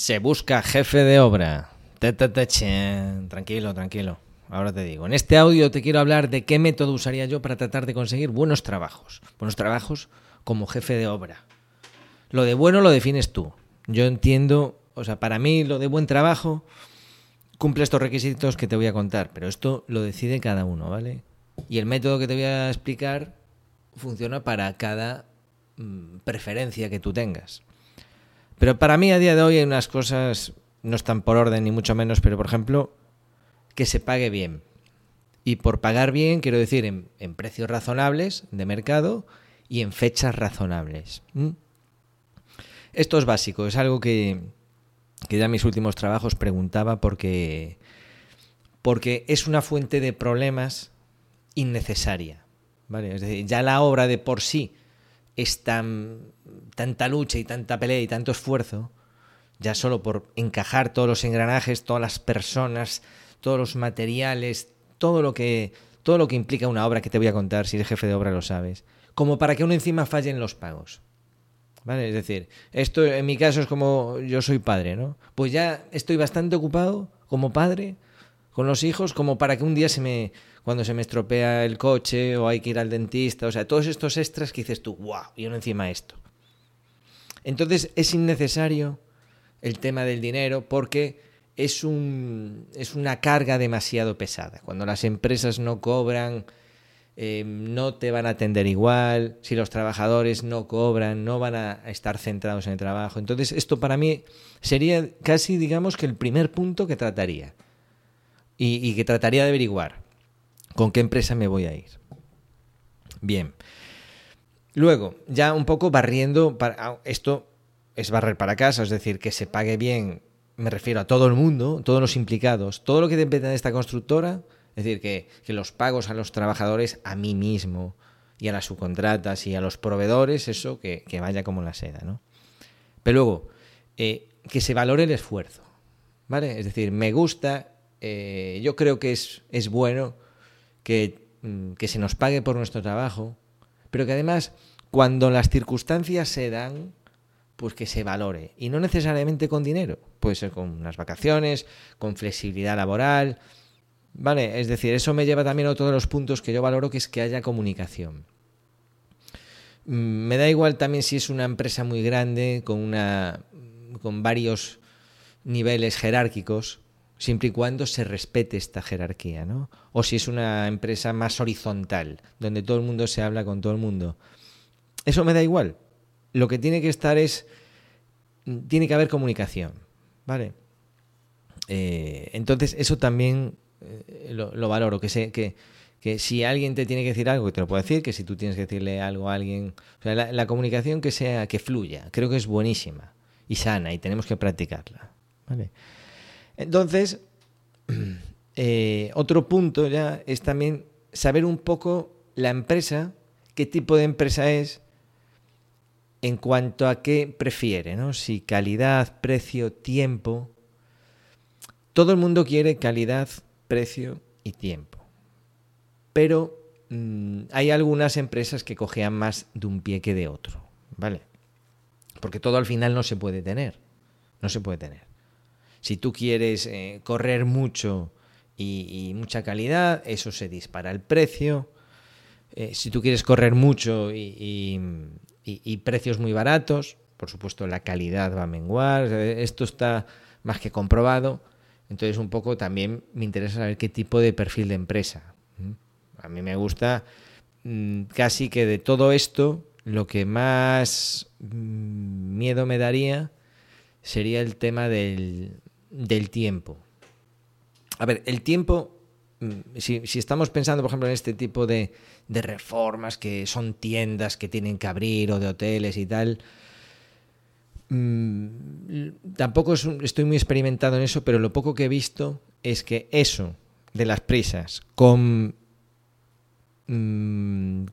Se busca jefe de obra. Tranquilo, tranquilo. Ahora te digo. En este audio te quiero hablar de qué método usaría yo para tratar de conseguir buenos trabajos. Buenos trabajos como jefe de obra. Lo de bueno lo defines tú. Yo entiendo, o sea, para mí lo de buen trabajo cumple estos requisitos que te voy a contar, pero esto lo decide cada uno, ¿vale? Y el método que te voy a explicar funciona para cada mm, preferencia que tú tengas. Pero para mí a día de hoy hay unas cosas, no están por orden ni mucho menos, pero por ejemplo, que se pague bien. Y por pagar bien quiero decir en, precios razonables de mercado y en fechas razonables. Esto es básico, es algo que, que ya en mis últimos trabajos preguntaba porque, porque es una fuente de problemas innecesaria. ¿vale? Es decir, ya la obra de por sí es tan, tanta lucha y tanta pelea y tanto esfuerzo, ya solo por encajar todos los engranajes, todas las personas, todos los materiales, todo lo que, todo lo que implica una obra que te voy a contar, si eres jefe de obra lo sabes, como para que uno encima falle en los pagos. ¿Vale? Es decir, esto en mi caso es como yo soy padre, ¿no? Pues ya estoy bastante ocupado como padre con los hijos como para que un día se me cuando se me estropea el coche o hay que ir al dentista, o sea, todos estos extras que dices tú, wow, y uno encima esto. Entonces es innecesario el tema del dinero porque es, un, es una carga demasiado pesada. Cuando las empresas no cobran, eh, no te van a atender igual, si los trabajadores no cobran, no van a estar centrados en el trabajo. Entonces esto para mí sería casi, digamos, que el primer punto que trataría y que trataría de averiguar. ¿Con qué empresa me voy a ir? Bien. Luego, ya un poco barriendo, para, ah, esto es barrer para casa, es decir, que se pague bien, me refiero a todo el mundo, todos los implicados, todo lo que depende de esta constructora, es decir, que, los pagos a los trabajadores, a mí mismo, y a las subcontratas y a los proveedores, eso que, vaya como la seda, ¿no? Pero luego, eh, que se valore el esfuerzo, ¿vale? Es decir, me gusta, eh, yo creo que es, es bueno Mm, que, se nos pague por nuestro trabajo, pero que además cuando las circunstancias se dan, pues que se valore. Y no necesariamente con dinero, puede ser con unas vacaciones, con flexibilidad laboral. Vale, es decir, eso me lleva también a otro de los puntos que yo valoro, que es que haya comunicación. Mm, me da igual también si es una empresa muy grande, con, una, con varios niveles jerárquicos, siempre y cuando se respete esta jerarquía, ¿no? O si es una empresa más horizontal, donde todo el mundo se habla con todo el mundo. Eso me da igual. Lo que tiene que estar es, tiene que haber comunicación, ¿vale? Eh, entonces eso también eh, lo, valoro, que, que, que si alguien te tiene que decir algo, que te lo puedo decir, que si tú tienes que decirle algo a alguien, o sea, la, la comunicación que sea, que fluya, creo que es buenísima y sana y tenemos que practicarla, ¿vale? Entonces, eh, otro punto ya es también saber un poco la empresa, qué tipo de empresa es, en cuanto a qué prefiere, ¿no? Si calidad, precio, tiempo. Todo el mundo quiere calidad, precio y tiempo. Pero mm, hay algunas empresas que cojean más de un pie que de otro, ¿vale? Porque todo al final no se puede tener. No se puede tener. Si tú quieres eh, correr mucho y, mucha calidad, eso se dispara el precio. Eh, si tú quieres correr mucho y, precios muy baratos, por supuesto la calidad va a menguar. Esto está más que comprobado. Entonces un poco también me interesa saber qué tipo de perfil de empresa. A mí me gusta mm, casi que de todo esto lo que más mm, miedo me daría sería el tema del, del tiempo. A ver, el tiempo, mm, si, estamos pensando, por ejemplo, en este tipo de, reformas que son tiendas que tienen que abrir o de hoteles y tal, mm, tampoco estoy muy experimentado en eso, pero lo poco que he visto es que eso de las prisas con, mm,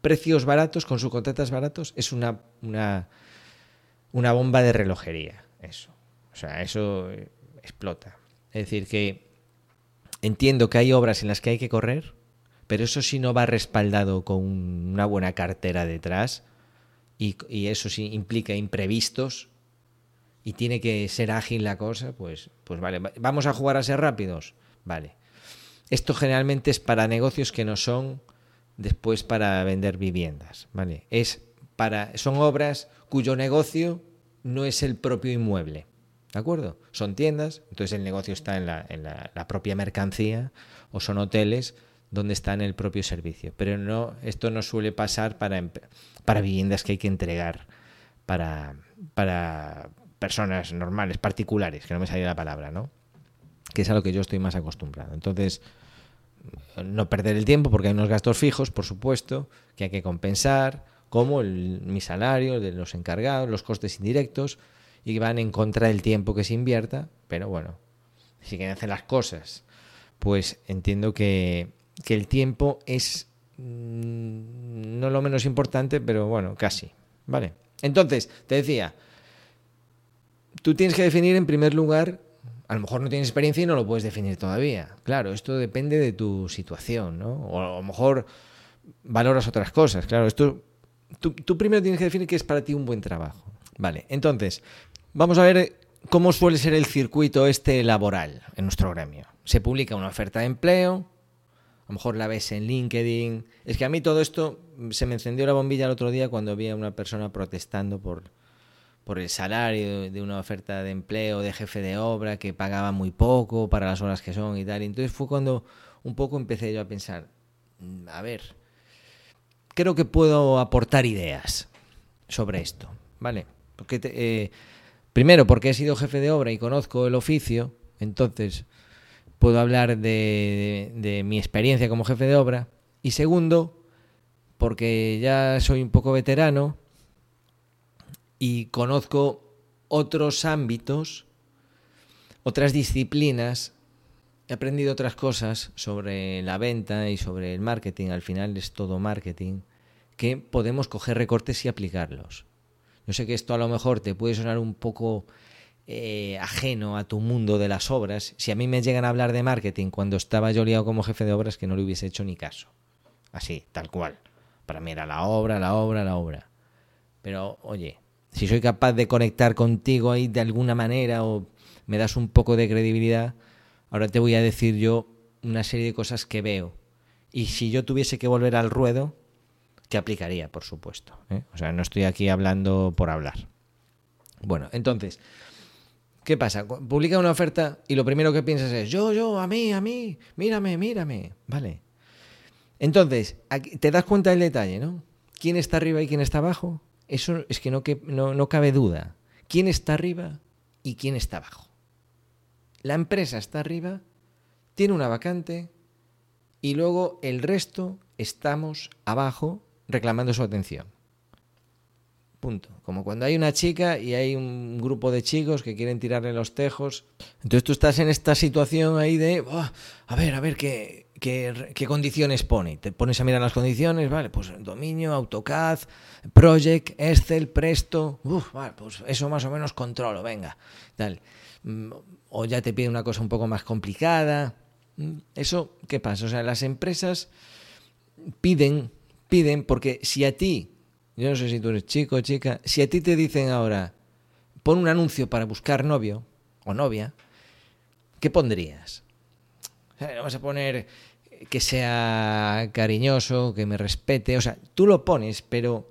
precios baratos, con subcontratas baratos, es una, una bomba de relojería. Eso. O sea, eso eh, explota. Es decir, que entiendo que hay obras en las que hay que correr, pero eso sí no va respaldado con una buena cartera detrás y, eso sí implica imprevistos y tiene que ser ágil la cosa, pues, pues vale, vamos a jugar a ser rápidos, vale. Esto generalmente es para negocios que no son después para vender viviendas, ¿vale? Es para, son obras cuyo negocio no es el propio inmueble, ¿de acuerdo? Son tiendas, entonces el negocio está en la, en la, propia mercancía, o son hoteles donde está en el propio servicio. Pero no, esto no suele pasar para, para viviendas que hay que entregar para, para personas normales, particulares, que no me salía la palabra, ¿no? Que es a lo que yo estoy más acostumbrado. Entonces, no perder el tiempo porque hay unos gastos fijos, por supuesto, que hay que compensar, como el, mi salario, de los encargados, los costes indirectos, y van en contra del tiempo que se invierta, pero bueno, si quieren hacer las cosas, pues entiendo que, que el tiempo es mm, no lo menos importante, pero bueno, casi, ¿vale? Entonces, te decía, tú tienes que definir en primer lugar a lo mejor no tienes experiencia y no lo puedes definir todavía. Claro, esto depende de tu situación, ¿no? O a lo mejor valoras otras cosas. Claro, esto tú, tú, primero tienes que definir qué es para ti un buen trabajo. Vale, entonces, vamos a ver cómo suele ser el circuito este laboral en nuestro gremio. Se publica una oferta de empleo, a lo mejor la ves en LinkedIn. Es que a mí todo esto se me encendió la bombilla el otro día cuando vi a una persona protestando por por el salario de una oferta de empleo de jefe de obra que pagaba muy poco para las horas que son y tal. entonces fue cuando un poco empecé yo a pensar, mm, a ver, creo que puedo aportar ideas sobre esto, ¿vale? Porque eh, primero, porque he sido jefe de obra y conozco el oficio, entonces puedo hablar de, mi experiencia como jefe de obra. Y segundo, porque ya soy un poco veterano y conozco otros ámbitos, otras disciplinas, he aprendido otras cosas sobre la venta y sobre el marketing, al final es todo marketing, que podemos coger recortes y aplicarlos. Yo sé que esto a lo mejor te puede sonar un poco eh, ajeno a tu mundo de las obras. Si a mí me llegan a hablar de marketing cuando estaba yo liado como jefe de obras, que no le hubiese hecho ni caso. Así, tal cual. Para mí era la obra, la obra, la obra. Pero, oye, si soy capaz de conectar contigo ahí de alguna manera o me das un poco de credibilidad, ahora te voy a decir yo una serie de cosas que veo. Y si yo tuviese que volver al ruedo, que aplicaría, por supuesto. ¿eh? O sea, no estoy aquí hablando por hablar. Bueno, entonces, ¿qué pasa? Publica una oferta y lo primero que piensas es, yo, yo, a mí, a mí, mírame, mírame. Vale. Entonces, te das cuenta del detalle, ¿no? ¿Quién está arriba y quién está abajo? Eso es que no, no, no cabe duda. ¿Quién está arriba y quién está abajo? La empresa está arriba, tiene una vacante y luego el resto estamos abajo reclamando su atención. Punto. Como cuando hay una chica y hay un grupo de chicos que quieren tirarle los tejos. Entonces tú estás en esta situación ahí de, a ver, a ver, ¿qué, qué, condiciones pone. Te pones a mirar las condiciones, vale, pues dominio, AutoCAD, Project, Excel, Presto, uf, vale, pues eso más o menos controlo, venga, tal. Mm, o ya te pide una cosa un poco más complicada. Mm, eso, ¿qué pasa? O sea, las empresas piden, piden, porque si a ti, yo no sé si tú eres chico o chica, si a ti te dicen ahora, pon un anuncio para buscar novio o novia, ¿qué pondrías? Vamos a poner que sea cariñoso, que me respete. O sea, tú lo pones, pero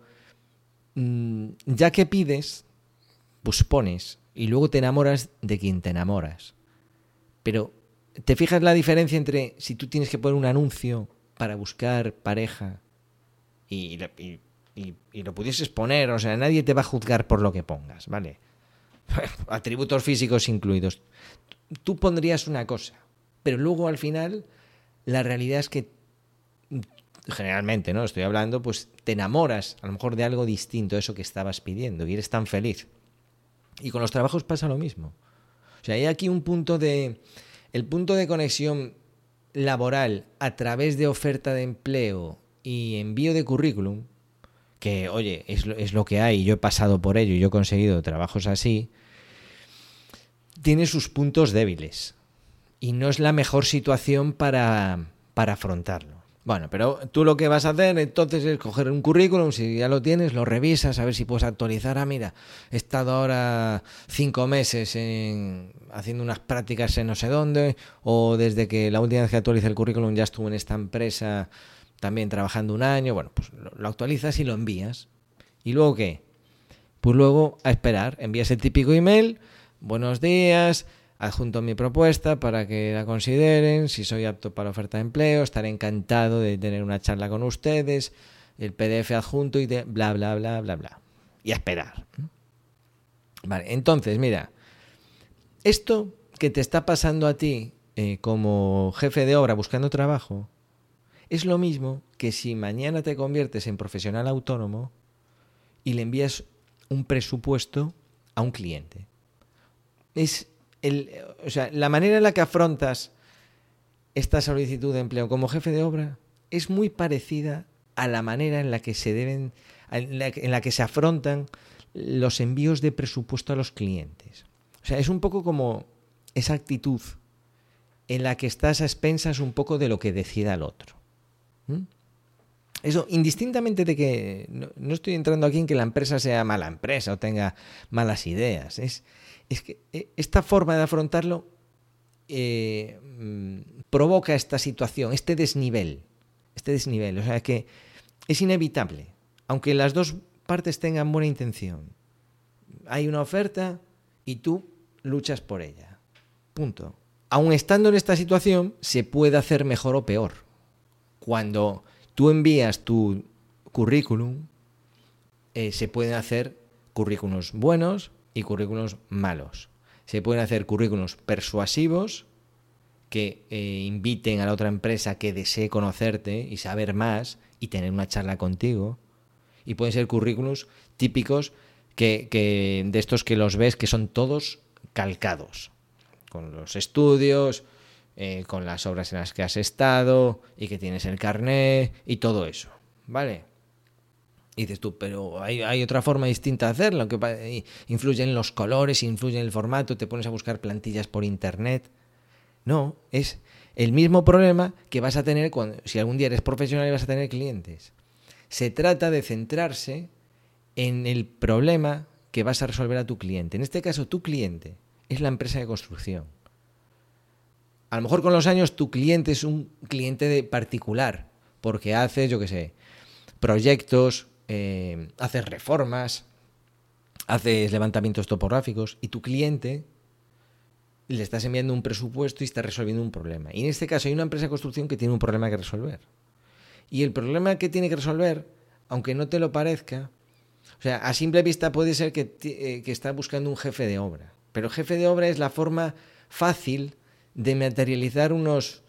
mm, ya que pides, pues pones. Y luego te enamoras de quien te enamoras. Pero, ¿te fijas la diferencia entre si tú tienes que poner un anuncio para buscar pareja y, y lo pudieses poner? O sea, nadie te va a juzgar por lo que pongas, ¿vale? Atributos físicos incluidos. Tú pondrías una cosa, pero luego al final la realidad es que generalmente, ¿no? Estoy hablando, pues te enamoras a lo mejor de algo distinto a eso que estabas pidiendo y eres tan feliz. Y con los trabajos pasa lo mismo. O sea, hay aquí un punto de... El punto de conexión laboral a través de oferta de empleo y envío de currículum, que oye, es, es lo que hay, yo he pasado por ello y yo he conseguido trabajos así, tiene sus puntos débiles y no es la mejor situación para, para afrontarlo. Bueno, pero tú lo que vas a hacer entonces es coger un currículum, si ya lo tienes, lo revisas, a ver si puedes actualizar. Ah, mira, he estado ahora cinco meses en, haciendo unas prácticas en no sé dónde, o desde que la última vez que actualicé el currículum ya estuve en esta empresa también trabajando un año. Bueno, pues lo actualizas y lo envías. ¿Y luego qué? Pues luego a esperar, envías el típico email, buenos días, adjunto mi propuesta para que la consideren, si soy apto para oferta de empleo, estaré encantado de tener una charla con ustedes, el PDF adjunto y de bla, bla, bla, bla, bla. Y a esperar. Vale, entonces, mira, esto que te está pasando a ti eh, como jefe de obra buscando trabajo, es lo mismo que si mañana te conviertes en profesional autónomo y le envías un presupuesto a un cliente. Es o sea, la manera en la que afrontas esta solicitud de empleo como jefe de obra es muy parecida a la manera en la que se deben, en la, que se afrontan los envíos de presupuesto a los clientes. O sea, es un poco como esa actitud en la que estás a expensas un poco de lo que decida el otro. ¿Mm? Eso, indistintamente de que no, estoy entrando aquí en que la empresa sea mala empresa o tenga malas ideas, es, es que eh, esta forma de afrontarlo eh, mm, provoca esta situación, este desnivel, este desnivel, o sea que es inevitable, aunque las dos partes tengan buena intención. Hay una oferta y tú luchas por ella. Punto. Aun estando en esta situación, se puede hacer mejor o peor. Cuando tú envías tu currículum, eh, se pueden hacer currículums buenos, y currículos malos. Se pueden hacer currículos persuasivos que eh, inviten a la otra empresa que desee conocerte y saber más y tener una charla contigo. Y pueden ser currículos típicos que, de estos que los ves que son todos calcados, con los estudios, eh, con las obras en las que has estado y que tienes el carné y todo eso. ¿Vale? Y dices tú, pero hay, otra forma distinta de hacerlo, que influyen los colores, influye en el formato, te pones a buscar plantillas por internet. No, es el mismo problema que vas a tener cuando, si algún día eres profesional y vas a tener clientes. Se trata de centrarse en el problema que vas a resolver a tu cliente. En este caso, tu cliente es la empresa de construcción. A lo mejor con los años tu cliente es un cliente de particular, porque hace, yo qué sé, proyectos, eh, haces reformas, haces levantamientos topográficos y tu cliente le estás enviando un presupuesto y está resolviendo un problema. Y en este caso hay una empresa de construcción que tiene un problema que resolver. Y el problema que tiene que resolver, aunque no te lo parezca, o sea, a simple vista puede ser que, eh, que está buscando un jefe de obra. Pero jefe de obra es la forma fácil de materializar unos,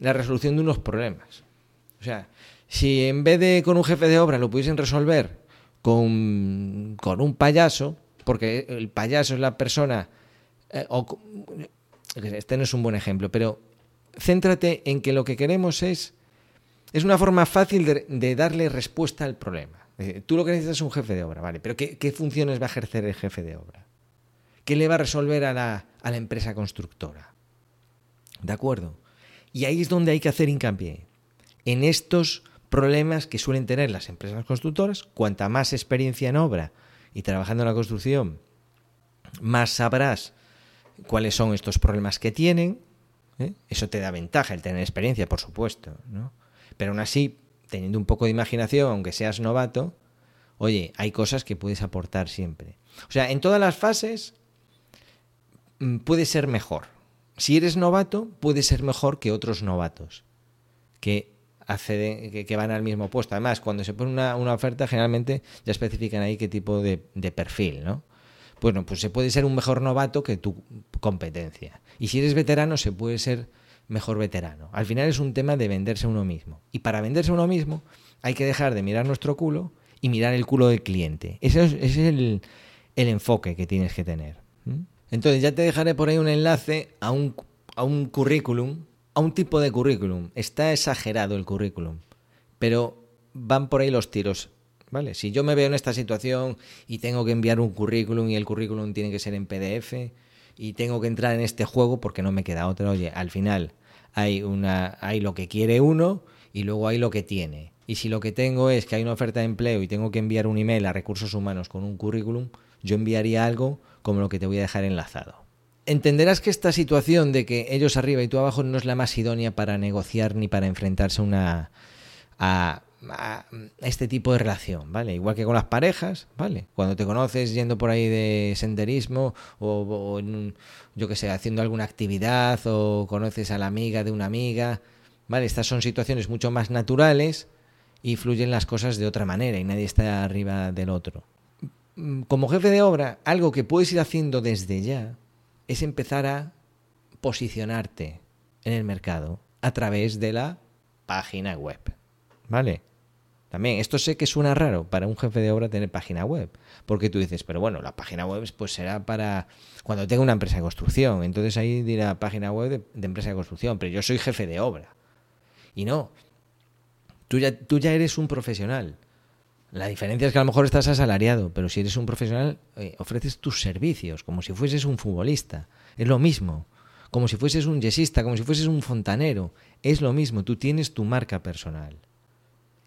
la resolución de unos problemas. O sea, si en vez de con un jefe de obra lo pudiesen resolver con, un payaso, porque el payaso es la persona... Eh, este no es un buen ejemplo, pero céntrate en que lo que queremos es... Es una forma fácil de, darle respuesta al problema. Tú lo que necesitas es un jefe de obra, ¿vale? Pero ¿qué, ¿qué, funciones va a ejercer el jefe de obra? ¿Qué le va a resolver a la, a la empresa constructora? ¿De acuerdo? Y ahí es donde hay que hacer hincapié. En estos problemas que suelen tener las empresas constructoras. Cuanta más experiencia en obra y trabajando en la construcción, más sabrás cuáles son estos problemas que tienen. ¿eh? Eso te da ventaja el tener experiencia, por supuesto. ¿no? Pero aún así, teniendo un poco de imaginación, aunque seas novato, oye, hay cosas que puedes aportar siempre. O sea, en todas las fases mm, puede ser mejor. Si eres novato, puede ser mejor que otros novatos. Que que, van al mismo puesto. Además, cuando se pone una, oferta, generalmente ya especifican ahí qué tipo de, perfil, ¿no? Bueno, pues se puede ser un mejor novato que tu competencia. Y si eres veterano, se puede ser mejor veterano. Al final es un tema de venderse uno mismo. Y para venderse uno mismo hay que dejar de mirar nuestro culo y mirar el culo del cliente. Ese es, el, enfoque que tienes que tener. Entonces ya te dejaré por ahí un enlace a un, a un currículum a un tipo de currículum. Está exagerado el currículum, pero van por ahí los tiros. ¿Vale? Si yo me veo en esta situación y tengo que enviar un currículum y el currículum tiene que ser en PDF y tengo que entrar en este juego porque no me queda otra, oye, al final hay una hay lo que quiere uno y luego hay lo que tiene. Y si lo que tengo es que hay una oferta de empleo y tengo que enviar un email a recursos humanos con un currículum, yo enviaría algo como lo que te voy a dejar enlazado. Entenderás que esta situación de que ellos arriba y tú abajo no es la más idónea para negociar ni para enfrentarse una, a, este tipo de relación, ¿vale? Igual que con las parejas, ¿vale? Cuando te conoces yendo por ahí de senderismo o, yo que sé, haciendo alguna actividad o conoces a la amiga de una amiga, ¿vale? Estas son situaciones mucho más naturales y fluyen las cosas de otra manera y nadie está arriba del otro. Como jefe de obra, algo que puedes ir haciendo desde ya es empezar a posicionarte en el mercado a través de la página web. ¿Vale? También, esto sé que suena raro para un jefe de obra tener página web, porque tú dices, pero bueno, la página web pues será para cuando tenga una empresa de construcción, entonces ahí dirá página web de, empresa de construcción, pero yo soy jefe de obra. Y no, tú ya, tú ya eres un profesional. La diferencia es que a lo mejor estás asalariado, pero si eres un profesional, eh, ofreces tus servicios, como si fueses un futbolista. Es lo mismo. Como si fueses un yesista, como si fueses un fontanero. Es lo mismo. Tú tienes tu marca personal.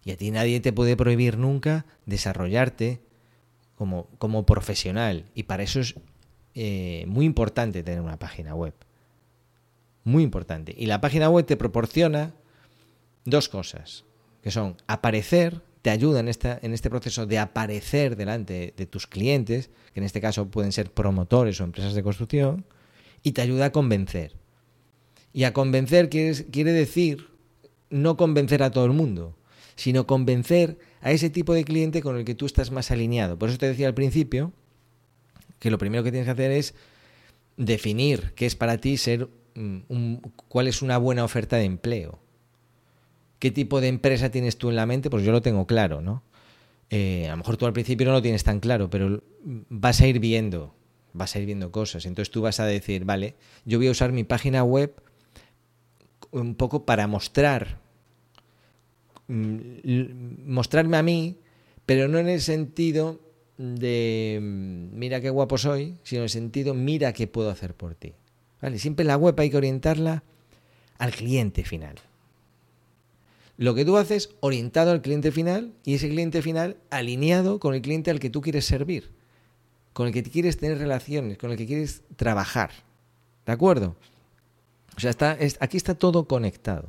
Y a ti nadie te puede prohibir nunca desarrollarte como, como profesional. Y para eso es eh, muy importante tener una página web. Muy importante. Y la página web te proporciona dos cosas, que son aparecer, te ayuda en, esta, en este proceso de aparecer delante de tus clientes, que en este caso pueden ser promotores o empresas de construcción, y te ayuda a convencer. Y a convencer quiere decir no convencer a todo el mundo, sino convencer a ese tipo de cliente con el que tú estás más alineado. Por eso te decía al principio que lo primero que tienes que hacer es definir qué es para ti ser mm, un, cuál es una buena oferta de empleo. ¿Qué tipo de empresa tienes tú en la mente? Pues yo lo tengo claro, ¿no? Eh, a lo mejor tú al principio no lo tienes tan claro, pero vas a ir viendo, vas a ir viendo cosas. Entonces tú vas a decir, vale, yo voy a usar mi página web un poco para mostrar Mm, mostrarme a mí, pero no en el sentido de mm, mira qué guapo soy, sino en el sentido mira qué puedo hacer por ti. ¿Vale? Siempre la web hay que orientarla al cliente final. Lo que tú haces orientado al cliente final y ese cliente final alineado con el cliente al que tú quieres servir, con el que quieres tener relaciones, con el que quieres trabajar. ¿De acuerdo? O sea, está, aquí está todo conectado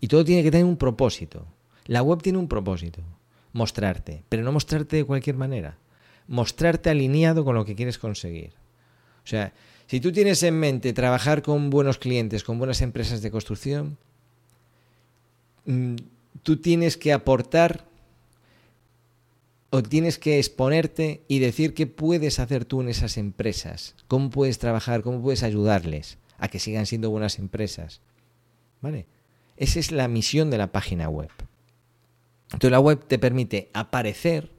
y todo tiene que tener un propósito. La web tiene un propósito, mostrarte, pero no mostrarte de cualquier manera, mostrarte alineado con lo que quieres conseguir. O sea, si tú tienes en mente trabajar con buenos clientes, con buenas empresas de construcción, tú tienes que aportar o tienes que exponerte y decir qué puedes hacer tú en esas empresas, cómo puedes trabajar, cómo puedes ayudarles a que sigan siendo buenas empresas. ¿Vale? Esa es la misión de la página web. Entonces la web te permite aparecer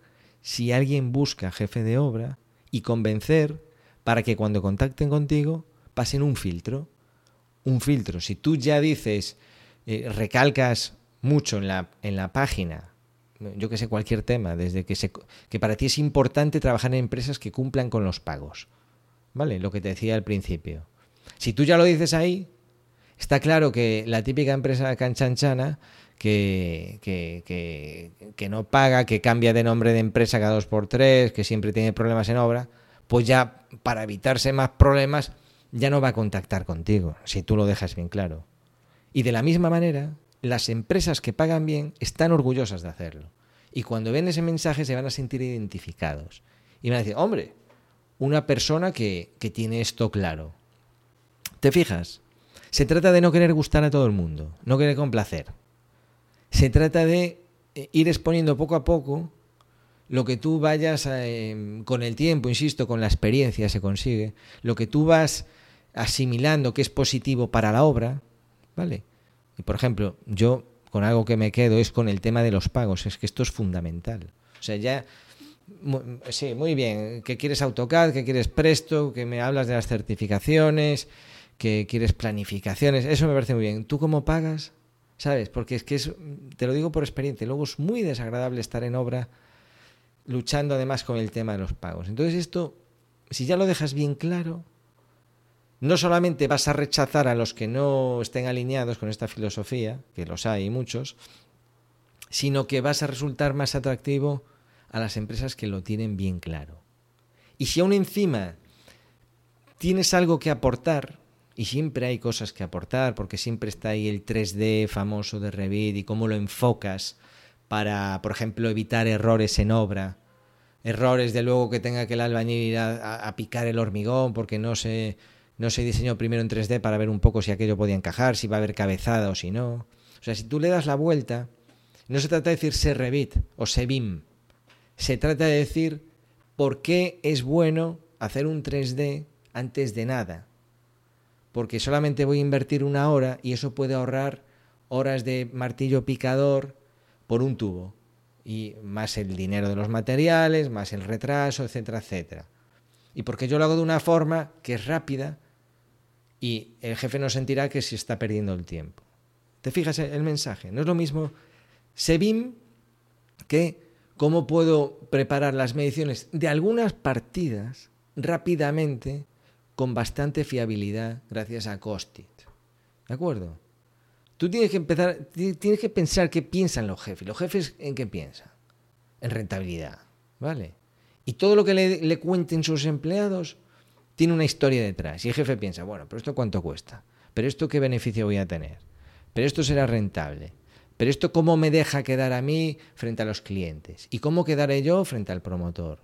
si alguien busca jefe de obra y convencer para que cuando contacten contigo pasen un filtro. Un filtro. Si tú ya dices, eh, recalcas mucho en la, en la página, yo que sé, cualquier tema, desde que, se, que para ti es importante trabajar en empresas que cumplan con los pagos. ¿Vale? Lo que te decía al principio. Si tú ya lo dices ahí, está claro que la típica empresa canchanchana que, que, que, no paga, que cambia de nombre de empresa cada dos por tres, que siempre tiene problemas en obra, pues ya para evitarse más problemas ya no va a contactar contigo, si tú lo dejas bien claro. Y de la misma manera, las empresas que pagan bien están orgullosas de hacerlo. Y cuando ven ese mensaje se van a sentir identificados. Y van a decir, hombre, una persona que, que tiene esto claro. ¿Te fijas? Se trata de no querer gustar a todo el mundo, no querer complacer. Se trata de eh, ir exponiendo poco a poco lo que tú vayas em, con el tiempo, insisto, con la experiencia se consigue, lo que tú vas asimilando que es positivo para la obra, ¿vale? Y por ejemplo, yo con algo que me quedo es con el tema de los pagos, es que esto es fundamental. O sea, ya sí, muy bien, que quieres AutoCAD, que quieres Presto, que me hablas de las certificaciones, que quieres planificaciones, eso me parece muy bien. ¿Tú cómo pagas? ¿Sabes? Porque es que es, te lo digo por experiencia, luego es muy desagradable estar en obra luchando además con el tema de los pagos. Entonces esto, si ya lo dejas bien claro, no solamente vas a rechazar a los que no estén alineados con esta filosofía, que los hay muchos, sino que vas a resultar más atractivo a las empresas que lo tienen bien claro. Y si aún encima tienes algo que aportar, y siempre hay cosas que aportar, porque siempre está ahí el 3D famoso de Revit y cómo lo enfocas para, por ejemplo, evitar errores en obra. Errores de luego que tenga que el albañil ir a, picar el hormigón porque no se, no se diseñó primero en 3D para ver un poco si aquello podía encajar, si va a haber cabezada o si no. O sea, si tú le das la vuelta, no se trata de decir se Revit o se BIM. Se trata de decir por qué es bueno hacer un 3D antes de nada porque solamente voy a invertir una hora y eso puede ahorrar horas de martillo picador por un tubo. Y más el dinero de los materiales, más el retraso, etcétera, etcétera. Y porque yo lo hago de una forma que es rápida y el jefe no sentirá que se está perdiendo el tiempo. ¿Te fijas el mensaje? No es lo mismo SEBIM que cómo puedo preparar las mediciones de algunas partidas rápidamente con bastante fiabilidad gracias a Costit. ¿De acuerdo? Tú tienes que empezar, tienes que pensar qué piensan los jefes. Los jefes en qué piensan? En rentabilidad, ¿vale? Y todo lo que le, le cuenten sus empleados tiene una historia detrás. Y el jefe piensa, bueno, pero esto cuánto cuesta, pero esto qué beneficio voy a tener, pero esto será rentable, pero esto cómo me deja quedar a mí frente a los clientes y cómo quedaré yo frente al promotor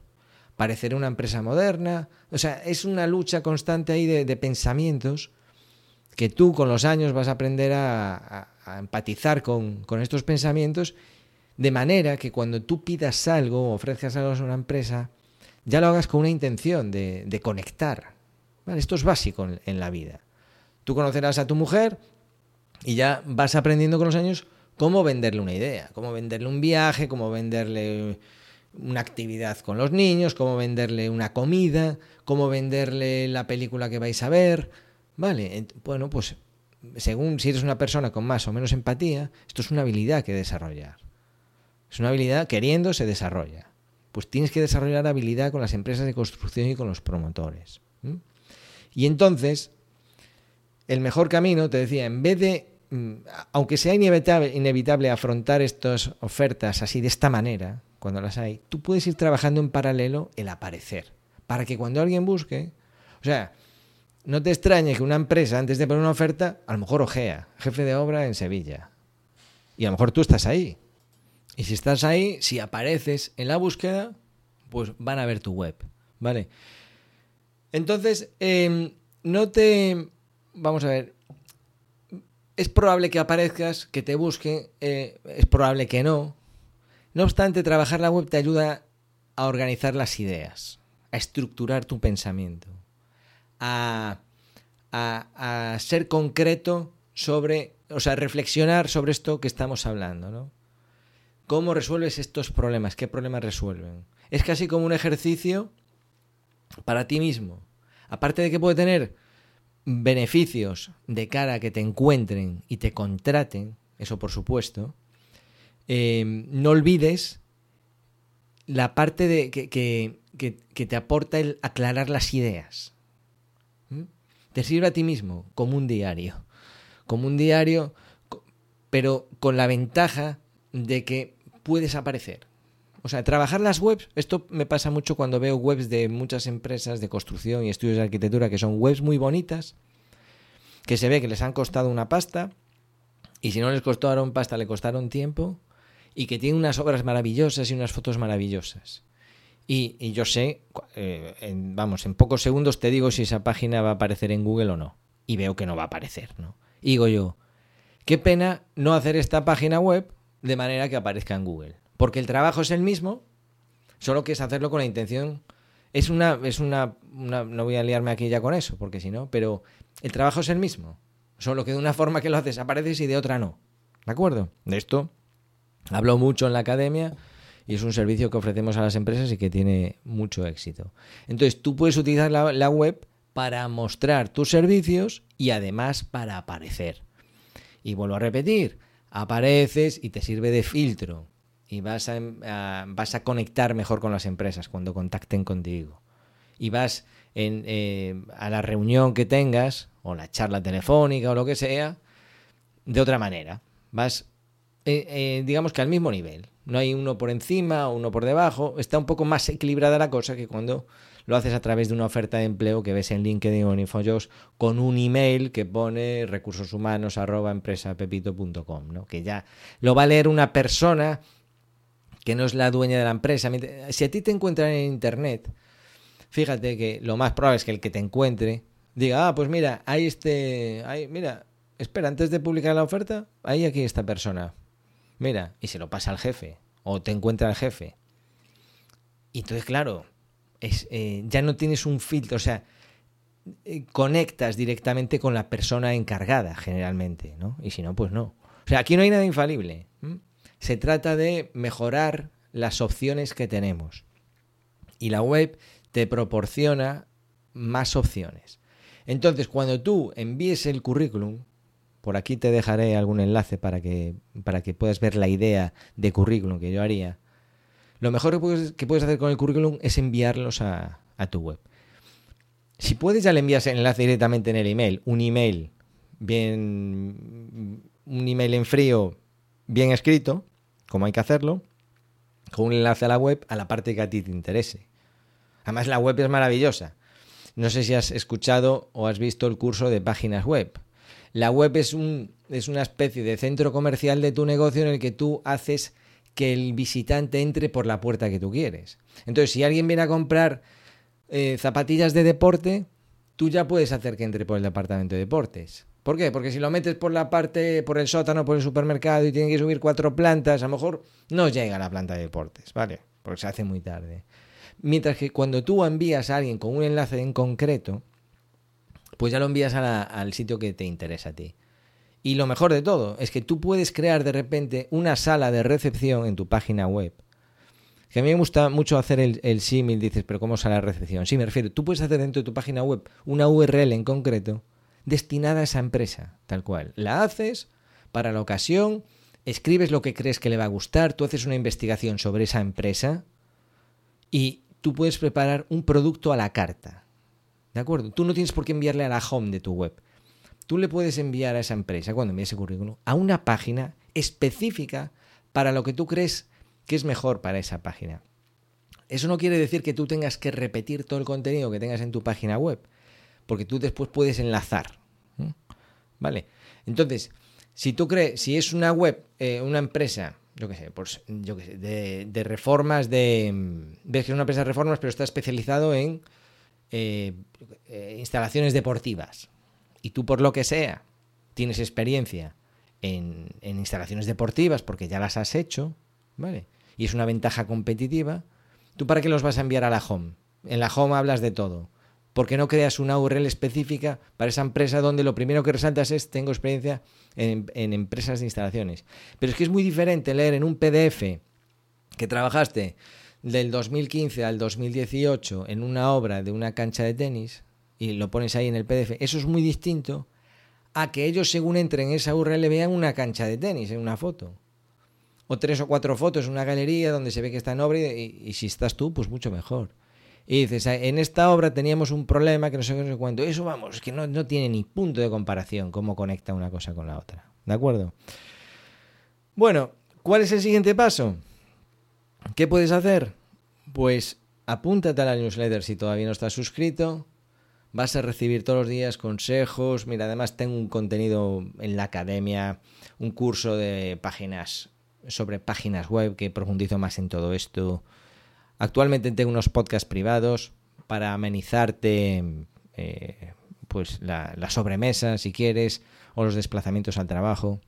parecer una empresa moderna. O sea, es una lucha constante ahí de, pensamientos que tú con los años vas a aprender a, empatizar con, estos pensamientos, de manera que cuando tú pidas algo ofrezcas algo a una empresa, ya lo hagas con una intención de, conectar. Esto es básico en la vida. Tú conocerás a tu mujer y ya vas aprendiendo con los años cómo venderle una idea, cómo venderle un viaje, cómo venderle una actividad con los niños, cómo venderle una comida, cómo venderle la película que vais a ver. Vale, bueno, pues según si eres una persona con más o menos empatía, esto es una habilidad que desarrollar. Es una habilidad queriendo se desarrolla. Pues tienes que desarrollar habilidad con las empresas de construcción y con los promotores. Y entonces, el mejor camino, te decía, en vez de, mm, aunque sea inevitable, inevitable afrontar estas ofertas así de esta manera, cuando las hay, tú puedes ir trabajando en paralelo el aparecer. Para que cuando alguien busque, o sea, no te extrañe que una empresa, antes de poner una oferta, a lo mejor ojea, jefe de obra en Sevilla. Y a lo mejor tú estás ahí. Y si estás ahí, si apareces en la búsqueda, pues van a ver tu web. ¿Vale? Entonces, em, no te. Vamos a ver. Es probable que aparezcas, que te busquen, eh, es probable que no, no obstante, trabajar la web te ayuda a organizar las ideas, a estructurar tu pensamiento, a, ser concreto sobre, o sea, reflexionar sobre esto que estamos hablando, ¿no? ¿Cómo resuelves estos problemas? ¿Qué problemas resuelven? Es casi como un ejercicio para ti mismo. Aparte de que puede tener beneficios de cara a que te encuentren y te contraten, eso por supuesto, Em, no olvides la parte de, que, te aporta el aclarar las ideas. ¿Mm? Te sirve a ti mismo como un diario. Como un diario, pero con la ventaja de que puedes aparecer. O sea, trabajar las webs, esto me pasa mucho cuando veo webs de muchas empresas de construcción y estudios de arquitectura que son webs muy bonitas, que se ve que les han costado una pasta, y si no les costaron pasta, le costaron tiempo, y que tiene unas obras maravillosas y unas fotos maravillosas. Y, yo sé, eh, vamos, en pocos segundos te digo si esa página va a aparecer en Google o no. Y veo que no va a aparecer, ¿no? Y digo yo, qué pena no hacer esta página web de manera que aparezca en Google. Porque el trabajo es el mismo, solo que es hacerlo con la intención. Es una, es una, no voy a liarme aquí ya con eso, porque si no, pero el trabajo es el mismo. Solo que de una forma que lo haces apareces y de otra no. ¿De acuerdo? De esto Hablo mucho en la academia y es un servicio que ofrecemos a las empresas y que tiene mucho éxito. Entonces, tú puedes utilizar la, web para mostrar tus servicios y además para aparecer. Y vuelvo a repetir, apareces y te sirve de filtro y vas a, vas a conectar mejor con las empresas cuando contacten contigo. Y vas eh, a la reunión que tengas, o la charla telefónica o lo que sea, de otra manera. Vas eh, eh, digamos que al mismo nivel. No hay uno por encima uno por debajo. Está un poco más equilibrada la cosa que cuando lo haces a través de una oferta de empleo que ves en LinkedIn o en InfoJobs con un email que pone recursos humanos ¿no? Que ya lo va a leer una persona que no es la dueña de la empresa. Si a ti te encuentran en internet, fíjate que lo más probable es que el que te encuentre diga, ah, pues mira, hay este, mira, espera, antes de publicar la oferta, hay aquí esta persona. Mira, y se lo pasa al jefe, o te encuentra el jefe. Y entonces, claro, eh, ya no tienes un filtro, o sea, eh, conectas directamente con la persona encargada, generalmente, ¿no? Y si no, pues no. O sea, aquí no hay nada infalible. Se trata de mejorar las opciones que tenemos. Y la web te proporciona más opciones. Entonces, cuando tú envíes el currículum, por aquí te dejaré algún enlace para que, para que puedas ver la idea de currículum que yo haría. Lo mejor que puedes, hacer con el currículum es enviarlos a, a tu web. Si puedes, ya le envías el enlace directamente en el email. Un email bien. Un email en frío, bien escrito, como hay que hacerlo, con un enlace a la web a la parte que a ti te interese. Además, la web es maravillosa. No sé si has escuchado o has visto el curso de páginas web. La web es, un, es una especie de centro comercial de tu negocio en el que tú haces que el visitante entre por la puerta que tú quieres. Entonces, si alguien viene a comprar eh, zapatillas de deporte, tú ya puedes hacer que entre por el departamento de deportes. ¿Por qué? Porque si lo metes por la parte, por el sótano, por el supermercado y tiene que subir cuatro plantas, a lo mejor no llega a la planta de deportes, ¿vale? Porque se hace muy tarde. Mientras que cuando tú envías a alguien con un enlace en concreto, pues ya lo envías al sitio que te interesa a ti. Y lo mejor de todo es que tú puedes crear de repente una sala de recepción en tu página web. Que a mí me gusta mucho hacer el, el símil, dices, pero ¿cómo sala de recepción? Sí, me refiero, tú puedes hacer dentro de tu página web una URL en concreto destinada a esa empresa, tal cual. La haces para la ocasión, escribes lo que crees que le va a gustar, tú haces una investigación sobre esa empresa y tú puedes preparar un producto a la carta. ¿De acuerdo? Tú no tienes por qué enviarle a la home de tu web. Tú le puedes enviar a esa empresa, cuando envíes ese currículum, a una página específica para lo que tú crees que es mejor para esa página. Eso no quiere decir que tú tengas que repetir todo el contenido que tengas en tu página web, porque tú después puedes enlazar. ¿Vale? Entonces, si tú crees, si es una web, eh, una empresa yo qué sé, pues, qué sé, de, reformas, de... Ves que es una empresa de reformas, pero está especializado en eh, eh, instalaciones deportivas. Y tú, por lo que sea, tienes experiencia en, instalaciones deportivas porque ya las has hecho, ¿vale? Y es una ventaja competitiva. ¿Tú para qué los vas a enviar a la home? En la home hablas de todo. ¿Por qué no creas una URL específica para esa empresa donde lo primero que resaltas es tengo experiencia en, empresas de instalaciones? Pero es que es muy diferente leer en un PDF que trabajaste del 2015 al 2018 en una obra de una cancha de tenis y lo pones ahí en el PDF. Eso es muy distinto a que ellos según entren en esa URL vean una cancha de tenis en una foto. O tres o cuatro fotos en una galería donde se ve que está en obra y, si estás tú, pues mucho mejor. Y dices, en esta obra teníamos un problema que no sé qué, no. Eso, vamos, que no, no tiene ni punto de comparación cómo conecta una cosa con la otra. ¿De acuerdo? Bueno, ¿cuál es el siguiente paso? ¿Qué puedes hacer? Pues apúntate a la newsletter si todavía no estás suscrito. Vas a recibir todos los días consejos. Mira, además tengo un contenido en la academia, un curso de páginas sobre páginas web que profundizo más en todo esto Actualmente tengo unos podcasts privados para amenizarte eh, pues la, sobremesa, si quieres, o los desplazamientos al trabajo.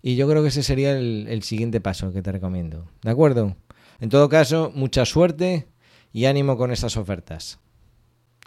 Y yo creo que ese sería el, el siguiente paso que te recomiendo. ¿De acuerdo? En todo caso, mucha suerte y ánimo con estas ofertas.